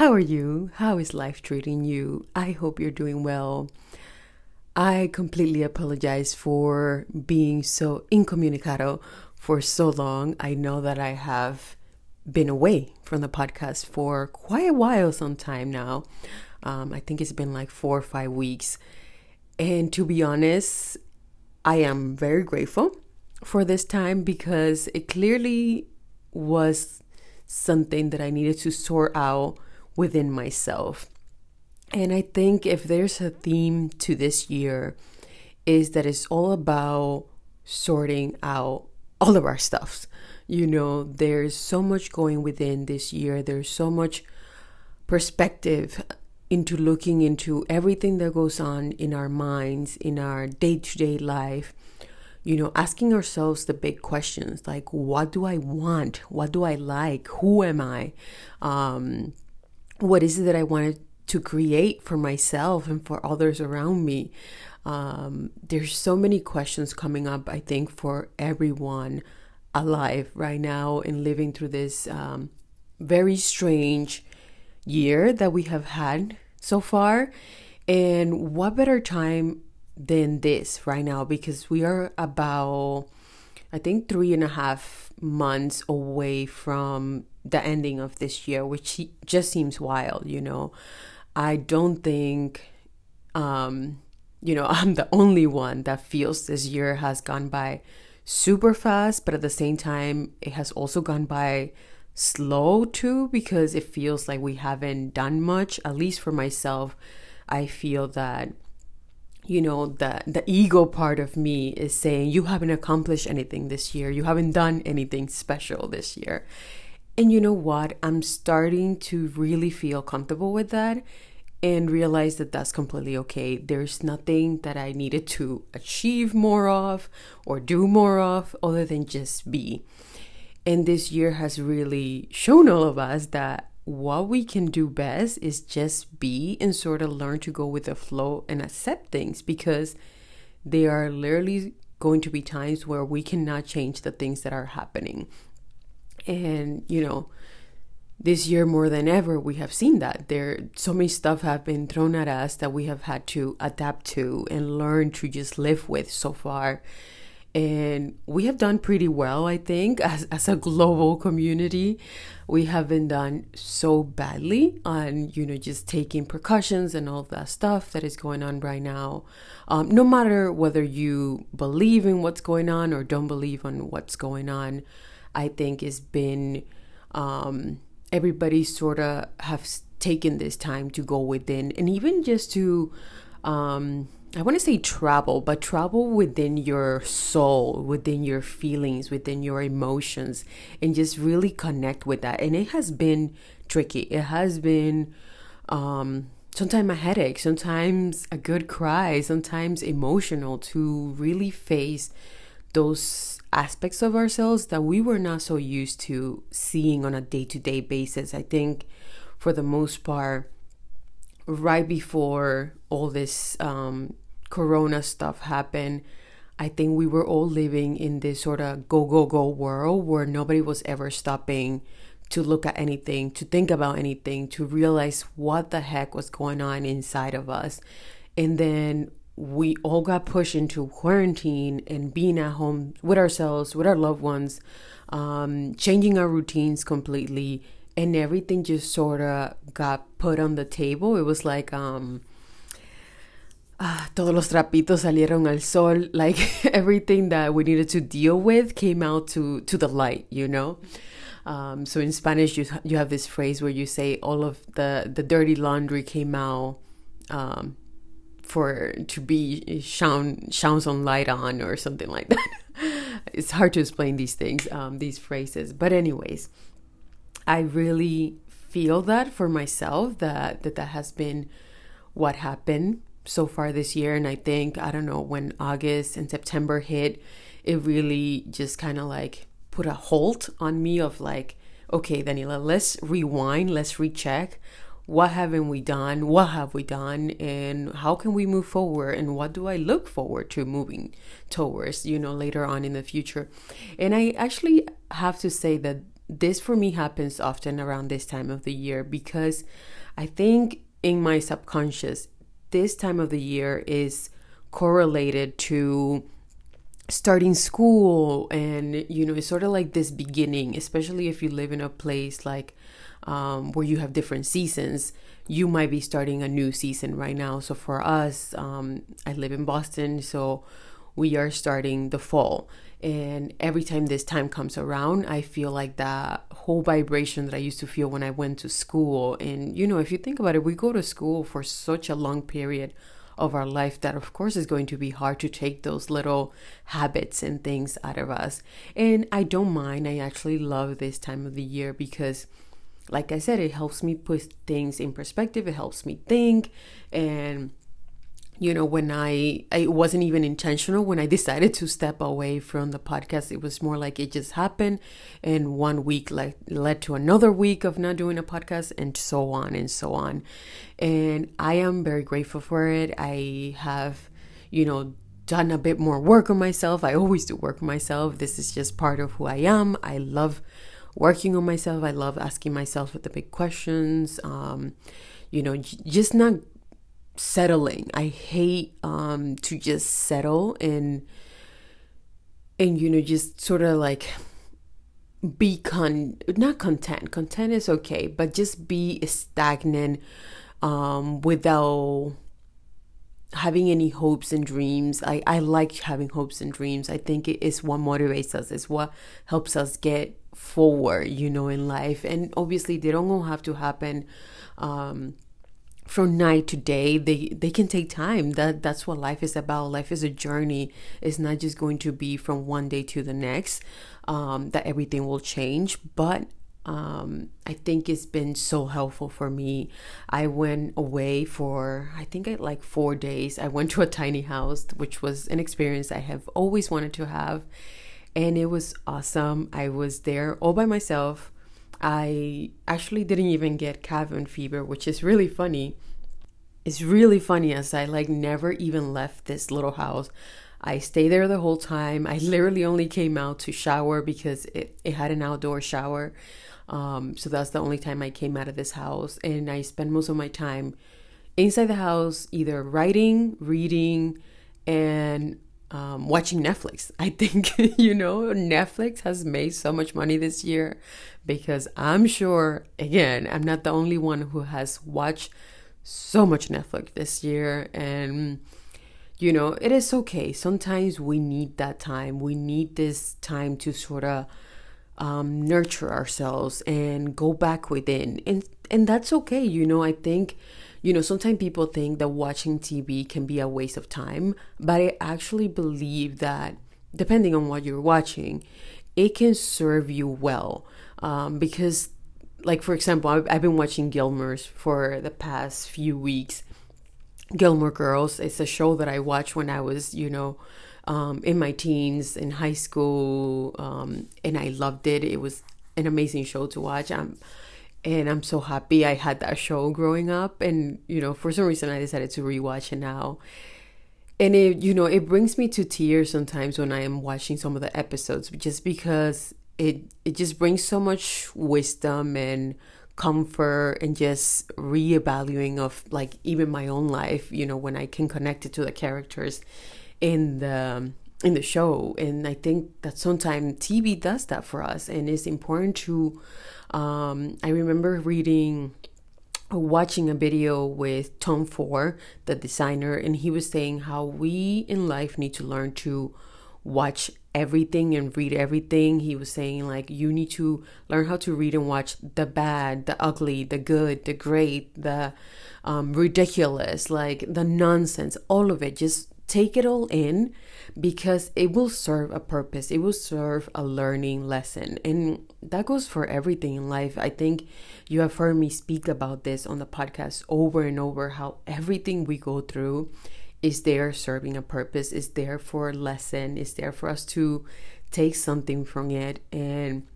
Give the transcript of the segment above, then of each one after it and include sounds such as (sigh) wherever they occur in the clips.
how are you? How is life treating you? I hope you're doing well. I completely apologize for being so incommunicado for so long. I know that I have been away from the podcast for quite a while, some time now. Um, I think it's been like four or five weeks. And to be honest, I am very grateful for this time because it clearly was something that I needed to sort out within myself. And I think if there's a theme to this year, is that it's all about sorting out all of our stuffs. You know, there's so much going within this year. There's so much perspective into looking into everything that goes on in our minds, in our day to day life, you know, asking ourselves the big questions like, what do I want? What do I like? Who am I? Um, what is it that I wanted to create for myself and for others around me? Um, there's so many questions coming up, I think, for everyone alive right now and living through this um, very strange year that we have had so far. And what better time than this right now because we are about I think three and a half months away from the ending of this year, which just seems wild, you know. I don't think, um, you know, (laughs) I'm the only one that feels this year has gone by super fast, but at the same time, it has also gone by slow too because it feels like we haven't done much. At least for myself, I feel that you know the the ego part of me is saying you haven't accomplished anything this year you haven't done anything special this year and you know what? I'm starting to really feel comfortable with that and realize that that's completely okay. There's nothing that i needed to achieve more of or do more of other than just be. And this year has really shown all of us that what we can do best is just be and sort of learn to go with the flow and accept things because there are literally going to be times where we cannot change the things that are happening. And, you know, this year more than ever we have seen that. There so many stuff have been thrown at us that we have had to adapt to and learn to just live with so far. And we have done pretty well i think (laughs) as, as a global community. We haven't done so badly on you know just taking precautions and all that stuff that is going on right now. Um, no matter whether you believe in what's going on or don't believe in what's going on i think it's been um, everybody sort of have taken this time to go within and even just to um, I want to say travel, but travel within your soul, within your feelings, within your emotions, and just really connect with that. And it has been tricky. It has been um, sometimes a headache, sometimes a good cry, sometimes emotional to really face those aspects of ourselves that we were not so used to seeing on a day to day basis. I think for the most part, right before all this um, corona stuff happened, I think we were all living in this sort of go, go, go world where nobody was ever stopping to look at anything, to think about anything, to realize what the heck was going on inside of us. And then we all got pushed into quarantine and being at home with ourselves, with our loved ones, um, changing our routines completely, and everything just sort of got put on the table. It was like, um, ah, todos los trapitos salieron al sol. (laughs) Like everything that we needed to deal with came out to to the light, you know. Um, so in Spanish, you you have this phrase where you say all of the the dirty laundry came out um, for to be shone shone some light on or something like that. (laughs) it's hard to explain these things, um, these phrases, but anyways, I really feel that for myself that that, that has been what happened so far this year and i think i don't know when august and september hit it really just kind of like put a halt on me of like okay daniela let's rewind let's recheck what haven't we done? What have we done? And how can we move forward? And what do i look forward to moving towards you know later on in the future? And i actually have to say that this for me happens often around this time of the year because i think in my subconscious this time of the year is correlated to starting school and you know it's sort of like this beginning especially if you live in a place like um, where you have different seasons you might be starting a new season right now. So for us um, i live in boston so we are starting the fall. And every time this time comes around i feel like that whole vibration that i used to feel when i went to school. And you know if you think about it we go to school for such a long period of our life that of course is going to be hard to take those little habits and things out of us. And i don't mind. I actually love this time of the year because like i said it helps me put things in perspective it helps me think and you know when i it wasn't even intentional when i decided to step away from the podcast it was more like it just happened and one week like led to another week of not doing a podcast and so on and so on. And i am very grateful for it. I have you know done a bit more work on myself. I always do work on myself. This is just part of who i am. I love working on myself i love asking myself the big questions um you know just not settling. I hate um to just settle and and you know just sort of like be con not content. Content is okay, but just be stagnant um without having any hopes and dreams. I, I like having hopes and dreams. I think it is what motivates us, it's what helps us get forward, you know, in life. And obviously they don't all have to happen um from night to day they they can take time that that's what life is about life is a journey it's not just going to be from one day to the next um, that everything will change but um, I think it's been so helpful for me. I went away for I think I like four days. I went to a tiny house, which was an experience I have always wanted to have, and it was awesome. I was there all by myself. I actually didn't even get cabin fever, which is really funny. It's really funny as I like never even left this little house. I stayed there the whole time. I literally only came out to shower because it, it had an outdoor shower. Um, so that's the only time I came out of this house. And I spent most of my time inside the house, either writing, reading, and um, watching Netflix. (laughs) I think, (laughs) you know, Netflix has made so much money this year because I'm sure, again, I'm not the only one who has watched so much Netflix this year. And, you know, it is okay. Sometimes we need that time. We need this time to sort of um, nurture ourselves and go back within. And, and that's okay. You know, I think you know, sometimes people think that watching TV can be a waste of time, but I actually believe that depending on what you're watching, it can serve you well. Um, because, like, for example, I've, I've been watching Gilmore's for the past few weeks. Gilmore Girls, it's a show that I watched when I was, you know, um, in my teens, in high school, um, and I loved it. It was an amazing show to watch. I'm and I'm so happy I had that show growing up. And you know, for some reason, I decided to rewatch it now. And it, you know, it brings me to tears sometimes when I am watching some of the episodes, just because it it just brings so much wisdom and comfort and just reevaluating of like even my own life. You know, when I can connect it to the characters in the in the show and i think that sometimes tv does that for us and it's important to um, I remember reading watching a video with Tom Ford, the designer, and he was saying how we in life need to learn to watch everything and read everything. He was saying like you need to learn how to read and watch the bad, the ugly, the good, the great, the um, ridiculous, like the nonsense, all of it. Just take it all in because it will serve a purpose. It will serve a learning lesson. And that goes for everything in life. I think you have heard me speak about this on the podcast over and over how everything we go through is there serving a purpose, is there for a lesson, is there for us to take something from it. And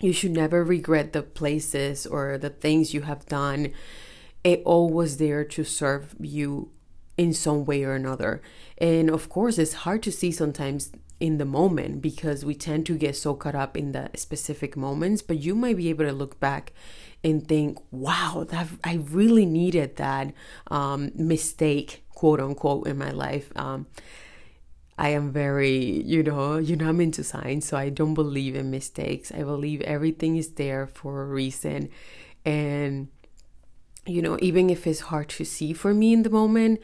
you should never regret the places or the things you have done. It all was there to serve you in some way or another. And of course, it's hard to see sometimes in the moment because we tend to get so caught up in the specific moments, but you might be able to look back and think, wow, that I really needed that um, mistake, quote unquote, in my life. Um, I am very, you know, you know, I'm into science, so I don't believe in mistakes. I believe everything is there for a reason. And, you know, even if it's hard to see for me in the moment,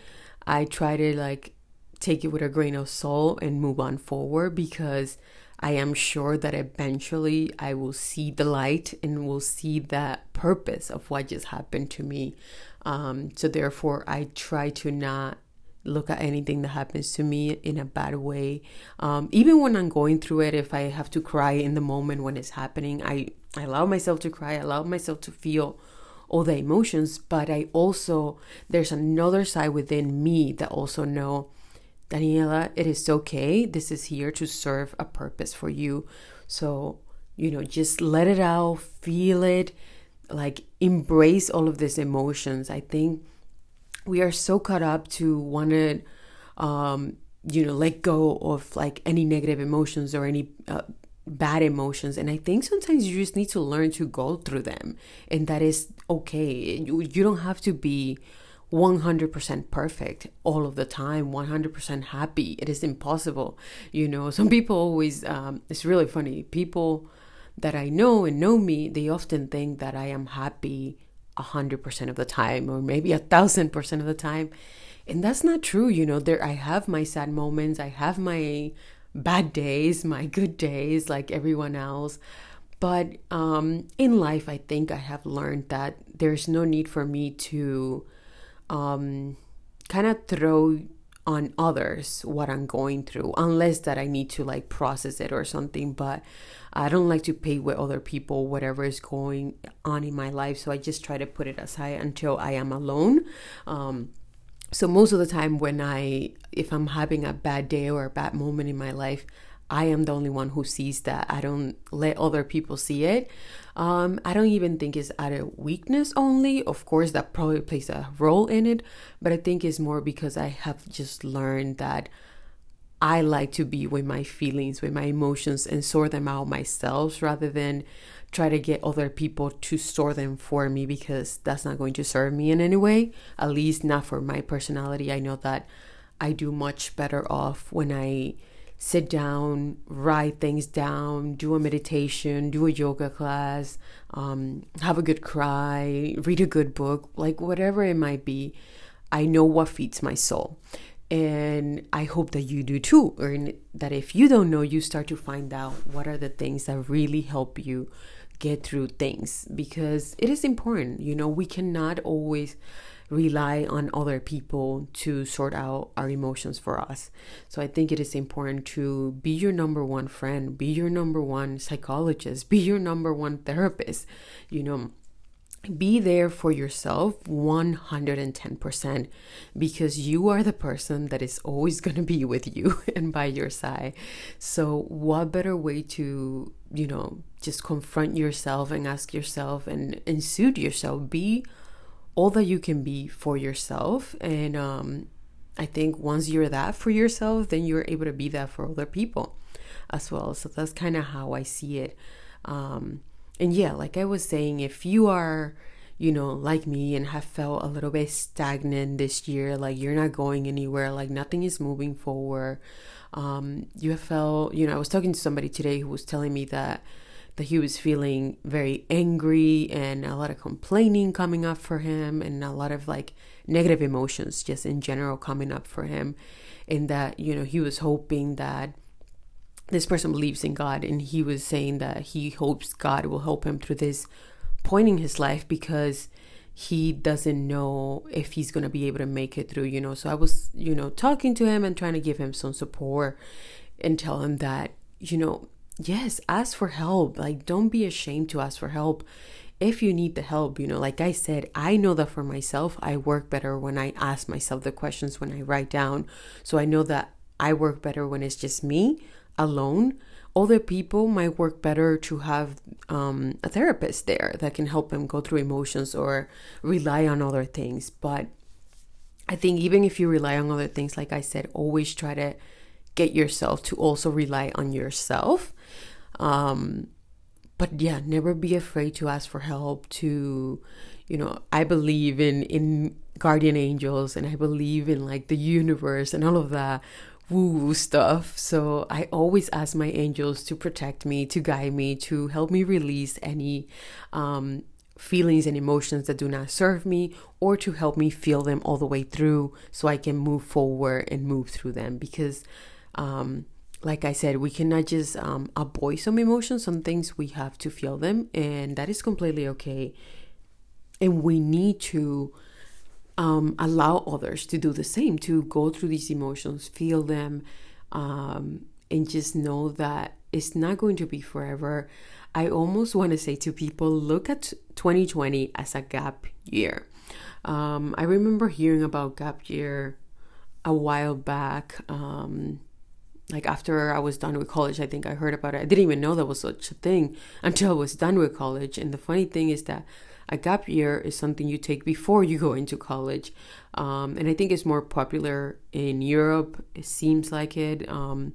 I try to like take it with a grain of salt and move on forward because I am sure that eventually I will see the light and will see the purpose of what just happened to me. Um, so, therefore, I try to not look at anything that happens to me in a bad way. Um, even when I'm going through it, if I have to cry in the moment when it's happening, I, I allow myself to cry, I allow myself to feel all the emotions, but I also, there's another side within me that also know, Daniela, it is okay. This is here to serve a purpose for you. So, you know, just let it out, feel it, like embrace all of these emotions. I think we are so caught up to want to, um, you know, let go of like any negative emotions or any uh, bad emotions and i think sometimes you just need to learn to go through them. And that is okay. You, you don't have to be 100% perfect all of the time 100% happy. It is impossible you know. Some people always um, it's really funny. People that i know and know me they often think that i am happy 100% of the time or maybe a thousand percent of the time. And that's not true you know. There i have my sad moments. I have my bad days, my good days, like everyone else. But um, in life, I think I have learned that there's no need for me to um, kind of throw on others what I'm going through, unless that I need to like process it or something. But I don't like to pay with other people whatever is going on in my life. So I just try to put it aside until I am alone. Um, so most of the time when i if i'm having a bad day or a bad moment in my life i am the only one who sees that. I don't let other people see it. Um, i don't even think it's out of weakness only. Of course that probably plays a role in it but i think it's more because i have just learned that i like to be with my feelings with my emotions and sort them out myself rather than try to get other people to store them for me because that's not going to serve me in any way, at least not for my personality. I know that I do much better off when I sit down, write things down, do a meditation, do a yoga class, um, have a good cry, read a good book, like whatever it might be. I know what feeds my soul. And I hope that you do too, or that if you don't know, you start to find out what are the things that really help you get through things because it is important. You know, we cannot always rely on other people to sort out our emotions for us. So I think it is important to be your number one friend, be your number one psychologist, be your number one therapist. You know, be there for yourself 110% because you are the person that is always (laughs) going to be with you and by your side. So, what better way to, you know, just confront yourself and ask yourself and, and suit yourself? Be all that you can be for yourself. And um, I think once you're that for yourself, then you're able to be that for other people as well. So, that's kind of how I see it. Um, and yeah, like I was saying, if you are, you know, like me and have felt a little bit stagnant this year, like you're not going anywhere, like nothing is moving forward, um, you have felt, you know, I was talking to somebody today who was telling me that that he was feeling very angry and a lot of complaining coming up for him and a lot of like negative emotions just in general coming up for him. And that you know he was hoping that this person believes in God, and he was saying that he hopes God will help him through this point in his life because, he doesn't know if he's going to be able to make it through, you know. So I was, you know, talking to him and trying to give him some support and tell him that, you know, yes, ask for help. Like, don't be ashamed to ask for help if you need the help. You know, like I said, I know that for myself, I work better when I ask myself the questions when I write down. So I know that I work better when it's just me alone other people might work better to have um, a therapist there that can help them go through emotions or rely on other things. But I think even if you rely on other things, like I said, always try to get yourself to also rely on yourself. Um, but yeah, never be afraid to ask for help. To, you know, I believe in in guardian angels and I believe in like the universe and all of that woo stuff. So I always ask my angels to protect me, to guide me, to help me release any um, feelings and emotions that do not serve me, or to help me feel them all the way through so I can move forward and move through them. Because, um, like I said, we cannot just um, avoid some emotions, some things we have to feel them, and that is completely okay. And we need to um, allow others to do the same, to go through these emotions, feel them, um, and just know that it's not going to be forever. I almost want to say to people look at 2020 as a gap year. Um, I remember hearing about gap year a while back. Um, like after I was done with college, I think I heard about it. I didn't even know there was such a thing until I was done with college. And the funny thing is that a gap year is something you take before you go into college. Um, and I think it's more popular in Europe. It seems like it. Um,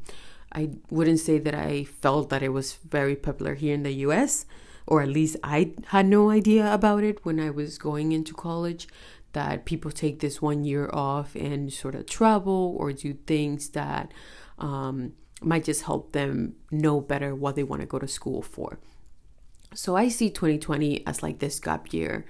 I wouldn't say that I felt that it was very popular here in the US, or at least I had no idea about it when I was going into college. That people take this one year off and sort of travel or do things that um, might just help them know better what they want to go to school for. So I see 2020 as like this gap year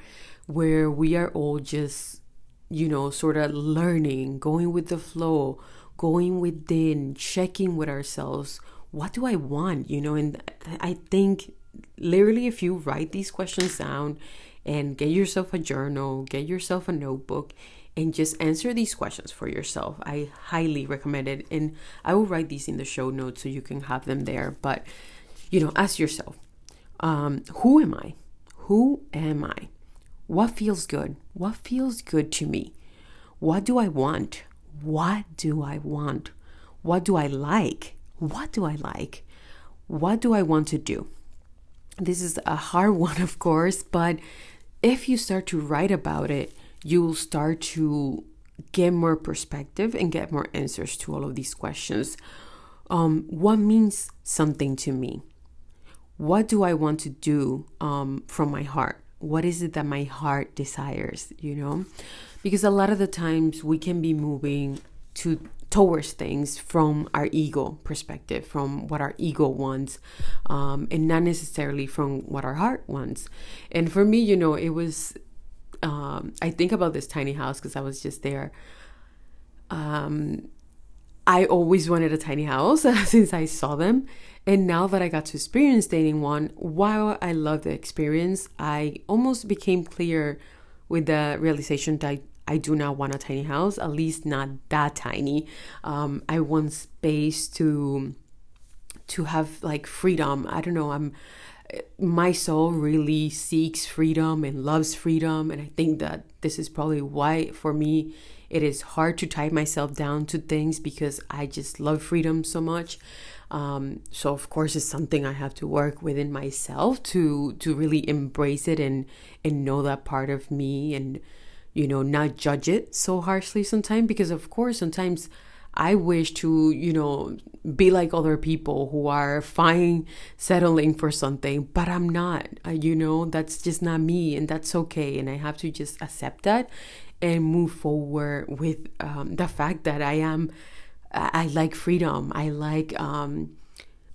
where we are all just, you know, sort of learning, going with the flow, going within, checking with ourselves. What do I want? You know, and I think literally if you write these questions down and get yourself a journal, get yourself a notebook, and just answer these questions for yourself. I highly recommend it. And I will write these in the show notes so you can have them there. But, you know, ask yourself um, who am I? Who am I? What feels good? What feels good to me? What do I want? What do I want? What do I like? What do I like? What do I want to do? This is a hard (laughs) one, of course, but if you start to write about it, you will start to get more perspective and get more answers to all of these questions. Um, what means something to me? What do I want to do um, from my heart? What is it that my heart desires, you know? Because a lot of the times we can be moving to towards things from our ego perspective, from what our ego wants, um, and not necessarily from what our heart wants. And for me, you know, it was, um, I think about this tiny house because I was just there. Um, I always wanted a tiny house (laughs) since I saw them. And now that I got to experience dating one, while I love the experience, I almost became clear with the realization that I, I do not want a tiny house, at least not that tiny. Um, I want space to to have like freedom. I don't know. I'm my soul really seeks freedom and loves freedom, and I think that this is probably why for me it is hard to tie myself down to things because I just love freedom so much. Um, so of course it's something I have to work within myself to to really embrace it and and know that part of me and you know not judge it so harshly sometimes because of course sometimes I wish to you know be like other people who are fine settling for something but I'm not. You know that's just not me and that's okay. And I have to just accept that and move forward with um, the fact that I am I like freedom. I like um,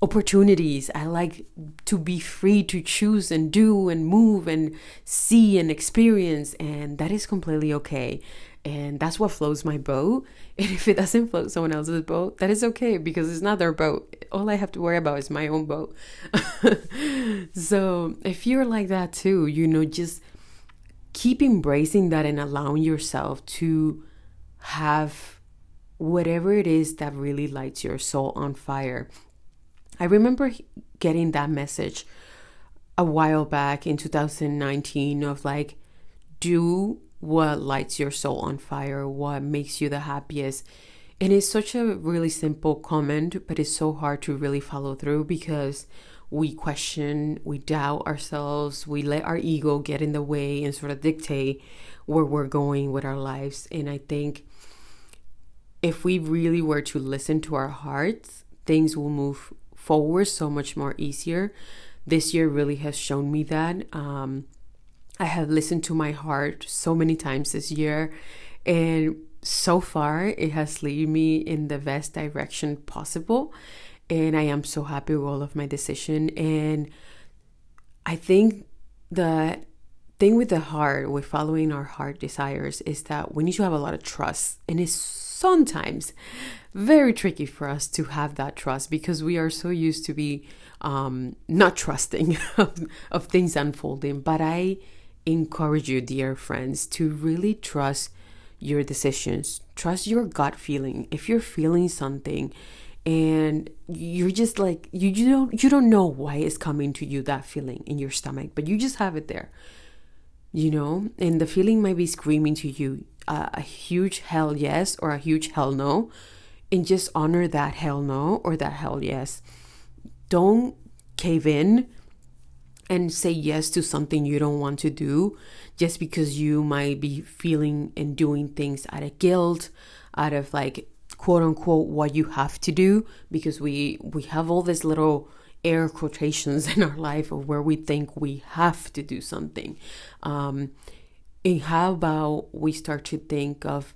opportunities. I like to be free to choose and do and move and see and experience. And that is completely okay. And that's what floats my boat. (laughs) And if it doesn't float someone else's boat, that is okay because it's not their boat. All I have to worry about is my own boat. (laughs) so if you're like that too, you know, just keep embracing that and allowing yourself to have whatever it is that really lights your soul on fire. I remember getting that message a while back in 2019 of like, do what lights your soul on fire, what makes you the happiest. And it's such a really simple comment, but it's so hard to really follow through because we question, we doubt ourselves, we let our ego get in the way and sort of dictate where we're going with our lives. And I think if we really were to listen to our hearts, things will move forward so much more easier. This year really has shown me that. Um, I have listened to my heart so many times this year, and so far it has led me in the best direction possible and I am so happy with all of my decision. And I think the thing with the heart, with following our heart desires, is that we need to have a lot of trust, and it's sometimes very tricky for us to have that trust because we are so used to be um, not trusting (laughs) of, of things unfolding. But I encourage you, dear friends, to really trust your decisions. Trust your gut feeling. If you're feeling something and you're just like you, you don't you don't know why it's coming to you that feeling in your stomach but you just have it there you know and the feeling might be screaming to you uh, a huge hell yes or a huge hell no and just honor that hell no or that hell yes. Don't cave in and say yes to something you don't want to do just because you might be feeling and doing things out of guilt out of like quote unquote what you have to do because we we have all these little air quotations (laughs) in our life of where we think we have to do something. Um, and how about we start to think of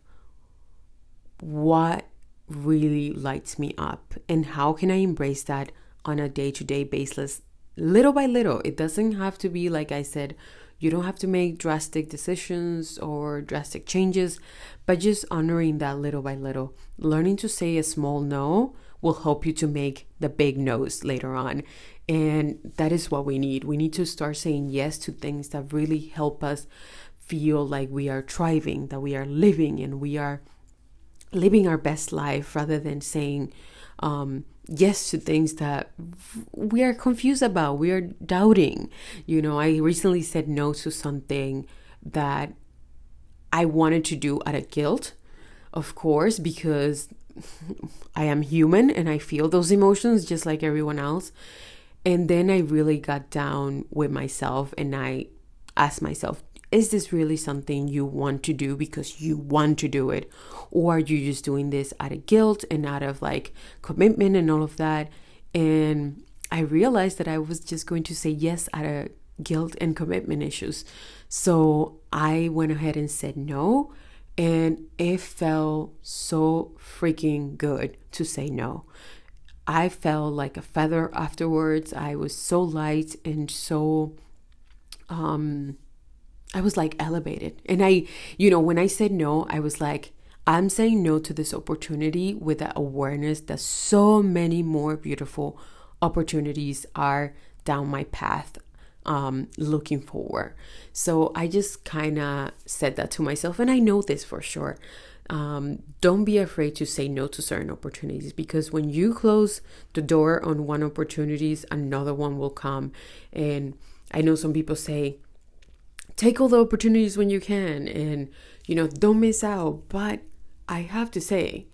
what really lights me up and how can i embrace that on a day-to-day basis little by little it doesn't have to be like i said you don't have to make drastic decisions or drastic changes, but just honoring that little by little. Learning to say a small no will help you to make the big no's later on. And that is what we need. We need to start saying yes to things that really help us feel like we are thriving, that we are living, and we are living our best life rather than saying, um, yes to things that we are confused about, we are doubting. You know, I recently said no to something that I wanted to do out of guilt, of course, because I am human and I feel those emotions just like everyone else. And then I really got down with myself and I asked myself, is this really something you want to do because you want to do it? Or are you just doing this out of guilt and out of like commitment and all of that? And I realized that I was just going to say yes out of guilt and commitment issues. So I went ahead and said no. And it felt so freaking good to say no. I felt like a feather afterwards. I was so light and so um I was like elevated. And I, you know, when I said no, I was like, I'm saying no to this opportunity with the awareness that so many more beautiful opportunities are down my path um, looking forward. So I just kind of said that to myself, and I know this for sure. Um, don't be afraid to say no to certain opportunities because when you close the door on one opportunities, another one will come. And I know some people say, take all the opportunities when you can and you know don't miss out. But i have to say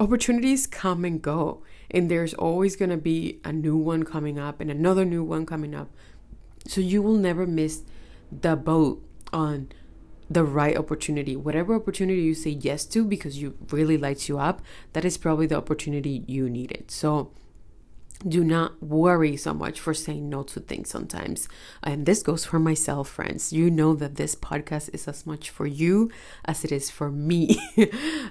opportunities come and go and there's always going to be a new one coming up and another new one coming up. So you will never miss the boat on the right opportunity. Whatever opportunity you say yes to because you really lights you up that is probably the opportunity you needed. So do not worry so much for saying no to things sometimes. And this goes for myself, friends. You know that this podcast is as much for you as it is for me.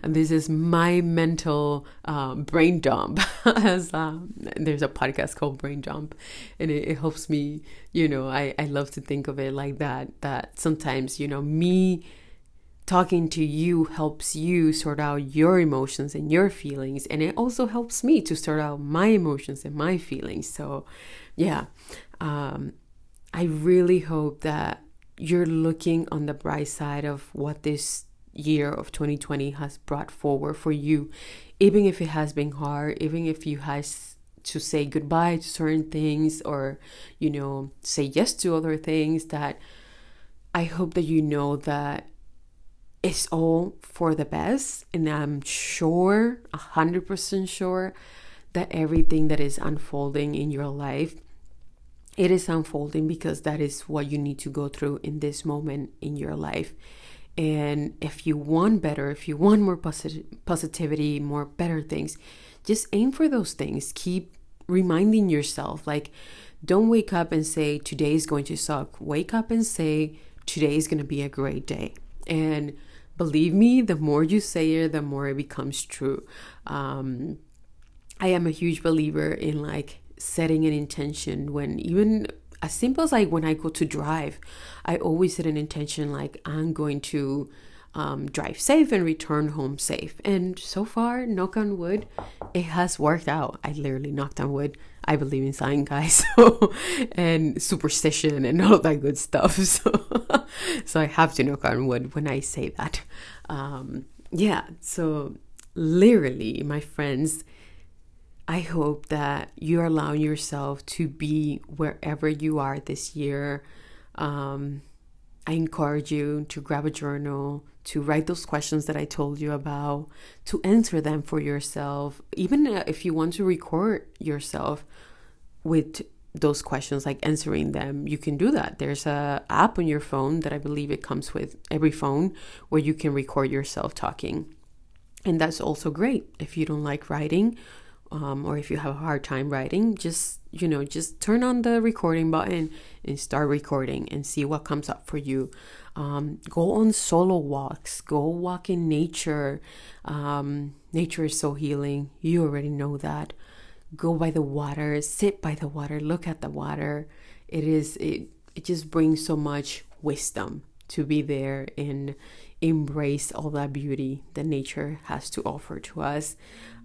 and (laughs) this is my mental um, brain dump. (laughs) as um, there's a podcast called Brain Dump, and it, it helps me. You know, I I love to think of it like that. That sometimes you know me talking to you helps you sort out your emotions and your feelings and it also helps me to sort out my emotions and my feelings. So yeah um, i really hope that you're looking on the bright side of what this year of 2020 has brought forward for you. Even if it has been hard even if you has to say goodbye to certain things or you know say yes to other things that i hope that you know that it's all for the best and i'm sure 100% sure that everything that is unfolding in your life it is unfolding because that is what you need to go through in this moment in your life. And if you want better if you want more posit- positivity more better things just aim for those things. Keep reminding yourself like don't wake up and say today is going to suck. Wake up and say today is going to be a great day. And believe me the more you say it the more it becomes true. Um, i am a huge believer in like setting an intention when even as simple as like when I go to drive, I always set an intention like I'm going to um, drive safe and return home safe. And so far, knock on wood, it has worked out. I literally knocked on wood. I believe in sign, guys, (laughs) so and superstition and all that good stuff. (laughs) So, so I have to knock on wood when I say that. Um, yeah. So literally, my friends, I hope that you're allowing yourself to be wherever you are this year. Um, I encourage you to grab a journal, to write those questions that I told you about, to answer them for yourself. Even if you want to record yourself with those questions, like answering them, you can do that. There's a app on your phone that I believe it comes with every phone where you can record yourself talking. And that's also great if you don't like writing um, or if you have a hard time writing, just you know, just turn on the recording button and start recording and see what comes up for you. Um, go on solo walks. Go walk in nature. Um, nature is so healing. You already know that. Go by the water. Sit by the water. Look at the water. It is. It. It just brings so much wisdom to be there and embrace all that beauty that nature has to offer to us.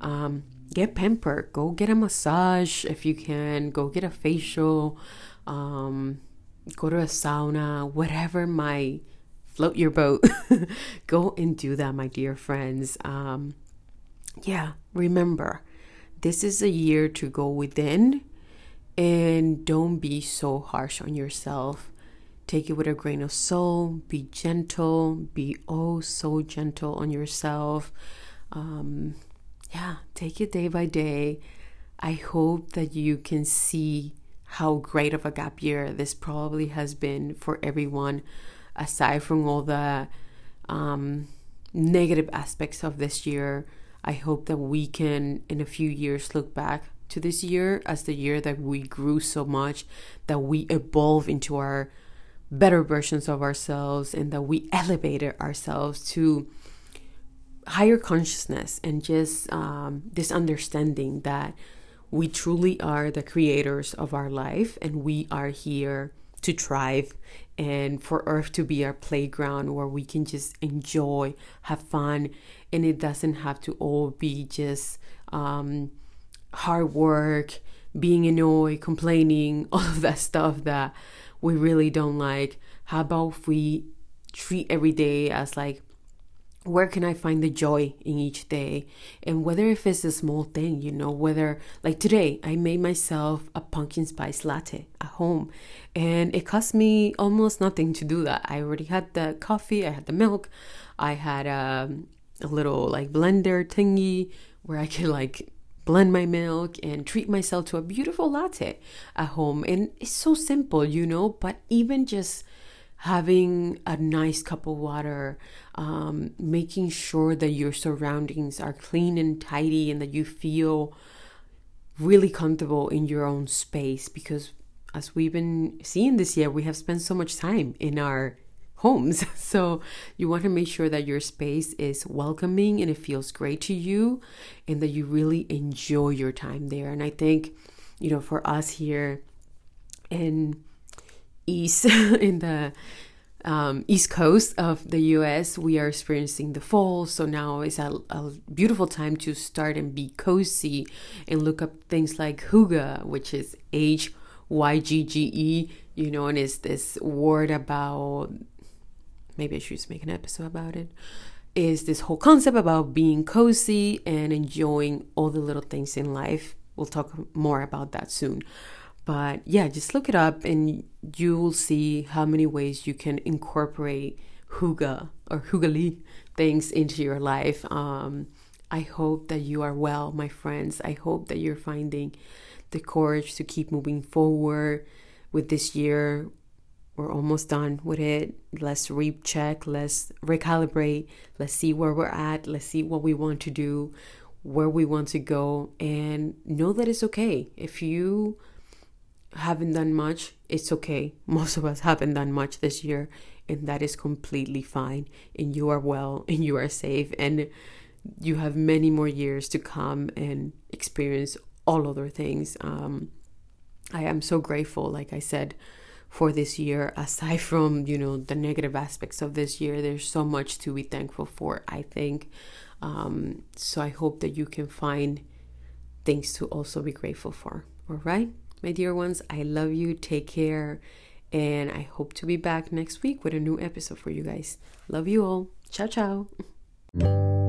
Um, get pampered. Go get a massage if you can. Go get a facial. Um, go to a sauna. Whatever my float your boat. (laughs) go and do that, my dear friends. Um, yeah, remember, this is a year to go within and don't be so harsh on yourself. Take it with a grain of salt. Be gentle. Be oh so gentle on yourself. Um, yeah, take it day by day. I hope that you can see how great of a gap year this probably has been for everyone, aside from all the um, negative aspects of this year. I hope that we can, in a few years, look back to this year as the year that we grew so much, that we evolve into our better versions of ourselves, and that we elevated ourselves to higher consciousness and just um, this understanding that we truly are the creators of our life and we are here to thrive and for earth to be our playground where we can just enjoy have fun and it doesn't have to all be just um, hard work being annoyed complaining (laughs) all of that stuff that we really don't like. How about if we treat every day as like where can I find the joy in each day? And whether if it's a small thing, you know, whether like today I made myself a pumpkin spice latte at home and it cost me almost nothing to do that. I already had the coffee, I had the milk, I had um, a little like blender thingy where I could like blend my milk and treat myself to a beautiful latte at home. And it's so simple, you know, but even just having a nice cup of water, um, making sure that your surroundings are clean and tidy and that you feel really comfortable in your own space because as we've been seeing this year we have spent so much time in our homes. (laughs) So you want to make sure that your space is welcoming and it feels great to you and that you really enjoy your time there. And i think you know for us here in east (laughs) in the um, east coast of the US, we are experiencing the fall. So now is a, a, beautiful time to start and be cozy and look up things like Hygge, which is H Y G G E, you know, and it's this word about maybe I should make an episode about it. Is this whole concept about being cozy and enjoying all the little things in life. We'll talk more about that soon. But yeah, just look it up and you will see how many ways you can incorporate hygge or hyggelige things into your life. Um, I hope that you are well, my friends. I hope that you're finding the courage to keep moving forward with this year. We're almost done with it. Let's recheck, let's recalibrate, let's see where we're at, let's see what we want to do, where we want to go, and know that it's okay. If you haven't done much, it's okay. (laughs) Most of us haven't done much this year, and that is completely fine. And you are well, (laughs) and you are safe, and you have many more years to come and experience all other things. Um, I am so grateful, like I said, for this year. (laughs) Aside from you know the negative aspects of this year, there's so much to be thankful for. I think. Um, so I hope that you can find things to also be grateful for. All right, my dear ones, I love you. Take care. And I hope to be back next week with a new episode for you guys. Love you all. Ciao, ciao. (laughs)